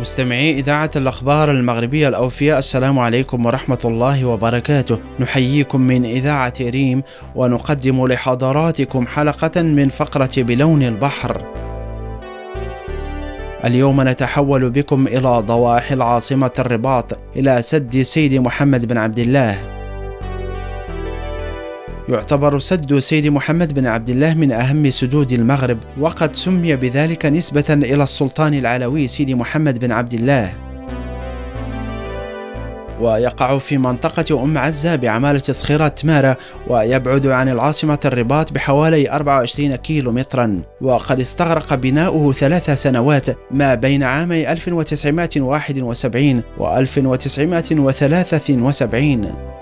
مستمعي إذاعة الأخبار المغربية الأوفياء السلام عليكم ورحمة الله وبركاته. نحييكم من إذاعة ريم ونقدم لحضراتكم حلقة من فقرة بلون البحر. اليوم نتحول بكم إلى ضواحي العاصمة الرباط إلى سد سيدي محمد بن عبد الله. يعتبر سد سيدي محمد بن عبد الله من أهم سدود المغرب وقد سمي بذلك نسبة إلى السلطان العلوي سيدي محمد بن عبد الله. ويقع في منطقة أم عزة بعمالة صخيرة تمارة ويبعد عن العاصمة الرباط بحوالي 24 كيلو مترا وقد استغرق بناؤه ثلاث سنوات ما بين عامي 1971 و 1973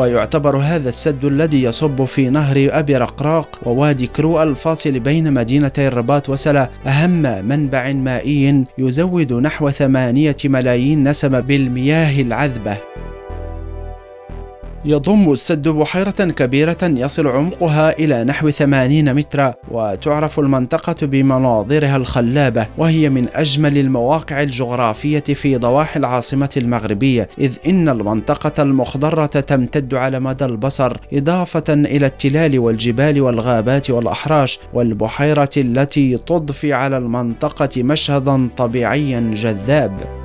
ويعتبر هذا السد الذي يصب في نهر أبي رقراق ووادي كرو الفاصل بين مدينتي الرباط وسلا أهم منبع مائي يزود نحو ثمانية ملايين نسمة بالمياه العذبة. يضم السد بحيرة كبيرة يصل عمقها إلى نحو 80 مترا وتعرف المنطقة بمناظرها الخلابة وهي من أجمل المواقع الجغرافية في ضواحي العاصمة المغربية إذ إن المنطقة المخضرة تمتد على مدى البصر إضافة إلى التلال والجبال والغابات والأحراش والبحيرة التي تضفي على المنطقة مشهدا طبيعيا جذاب.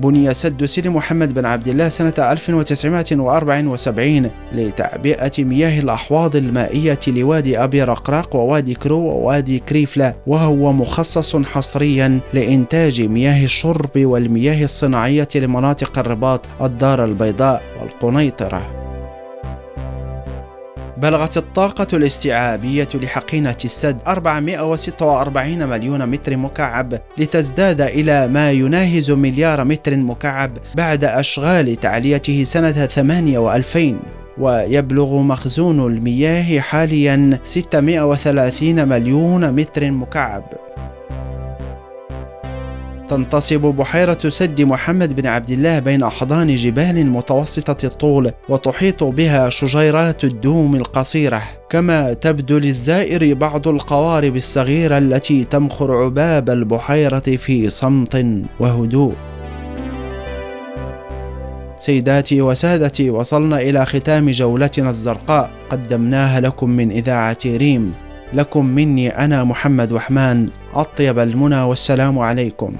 بني سد سيدي محمد بن عبد الله سنة 1974 لتعبئة مياه الأحواض المائية لوادي أبي رقراق ووادي كرو ووادي كريفلا وهو مخصص حصريا لإنتاج مياه الشرب والمياه الصناعية لمناطق الرباط الدار البيضاء والقنيطرة. بلغت الطاقة الاستيعابية لحقينة السد 446 مليون متر مكعب لتزداد إلى ما يناهز مليار متر مكعب بعد أشغال تعليته سنة 8 ويبلغ مخزون المياه حاليا 630 مليون متر مكعب. تنتصب بحيرة سد محمد بن عبد الله بين أحضان جبال متوسطة الطول وتحيط بها شجيرات الدوم القصيرة. كما تبدو للزائر بعض القوارب الصغيرة التي تمخر عباب البحيرة في صمت وهدوء. سيداتي وسادتي وصلنا إلى ختام جولتنا الزرقاء. قدمناها لكم من إذاعة ريم. لكم مني أنا محمد وحمان. أطيب المنى والسلام عليكم.